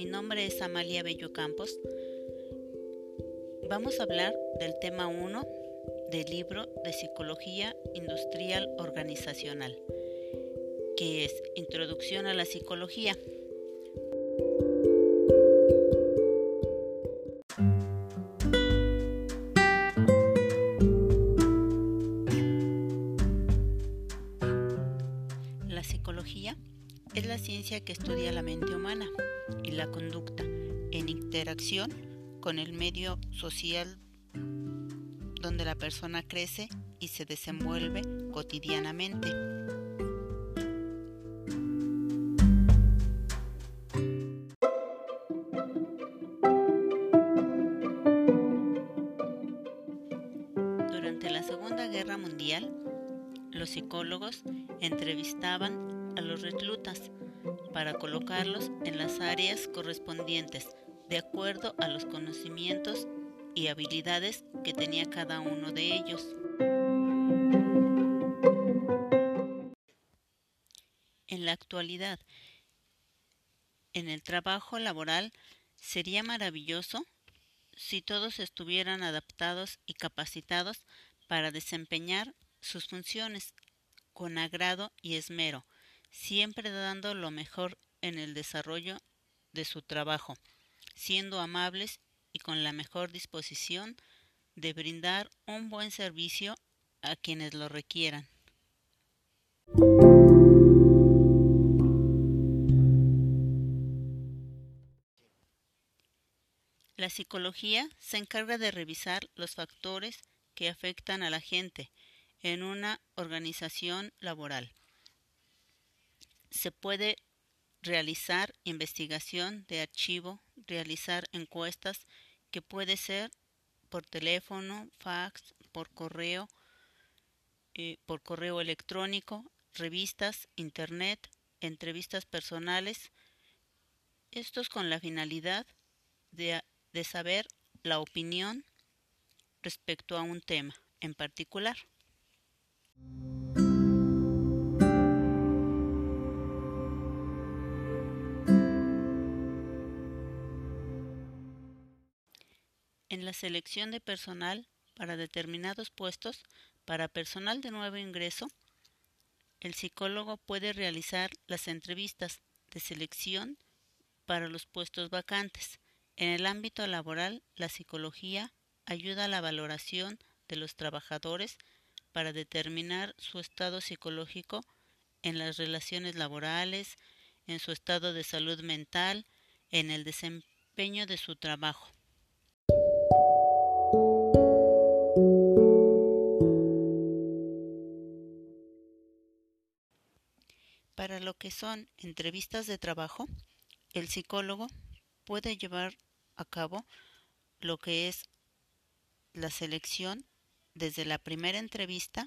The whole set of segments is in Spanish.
Mi nombre es Amalia Bello Campos. Vamos a hablar del tema 1 del libro de Psicología Industrial Organizacional, que es Introducción a la Psicología. Es la ciencia que estudia la mente humana y la conducta en interacción con el medio social donde la persona crece y se desenvuelve cotidianamente. Durante la Segunda Guerra Mundial, los psicólogos entrevistaban a los reclutas para colocarlos en las áreas correspondientes de acuerdo a los conocimientos y habilidades que tenía cada uno de ellos. En la actualidad, en el trabajo laboral sería maravilloso si todos estuvieran adaptados y capacitados para desempeñar sus funciones con agrado y esmero, siempre dando lo mejor en el desarrollo de su trabajo, siendo amables y con la mejor disposición de brindar un buen servicio a quienes lo requieran. La psicología se encarga de revisar los factores que afectan a la gente en una organización laboral. Se puede realizar investigación de archivo, realizar encuestas que puede ser por teléfono, fax, por correo, eh, por correo electrónico, revistas, internet, entrevistas personales, estos con la finalidad de de saber la opinión respecto a un tema en particular. En la selección de personal para determinados puestos, para personal de nuevo ingreso, el psicólogo puede realizar las entrevistas de selección para los puestos vacantes en el ámbito laboral, la psicología ayuda a la valoración de los trabajadores para determinar su estado psicológico en las relaciones laborales, en su estado de salud mental, en el desempeño de su trabajo. Lo que son entrevistas de trabajo, el psicólogo puede llevar a cabo lo que es la selección desde la primera entrevista,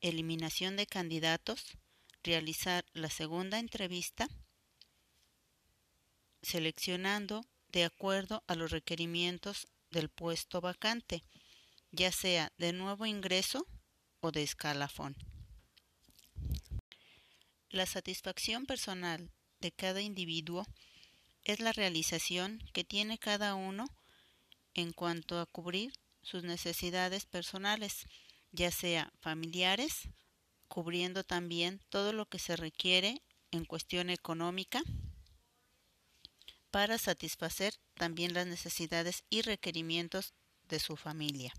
eliminación de candidatos, realizar la segunda entrevista, seleccionando de acuerdo a los requerimientos del puesto vacante, ya sea de nuevo ingreso o de escalafón. La satisfacción personal de cada individuo es la realización que tiene cada uno en cuanto a cubrir sus necesidades personales, ya sea familiares, cubriendo también todo lo que se requiere en cuestión económica para satisfacer también las necesidades y requerimientos de su familia.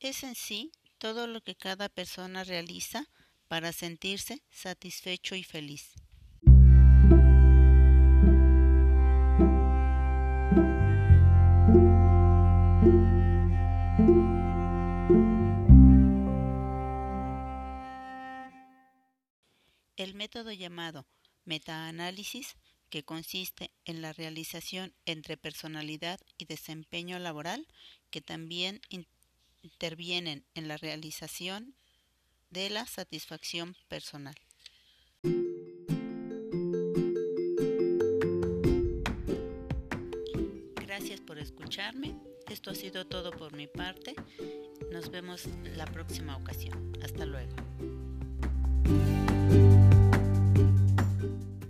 Es en sí todo lo que cada persona realiza para sentirse satisfecho y feliz. El método llamado metaanálisis, que consiste en la realización entre personalidad y desempeño laboral, que también intervienen en la realización de la satisfacción personal. Gracias por escucharme. Esto ha sido todo por mi parte. Nos vemos la próxima ocasión. Hasta luego.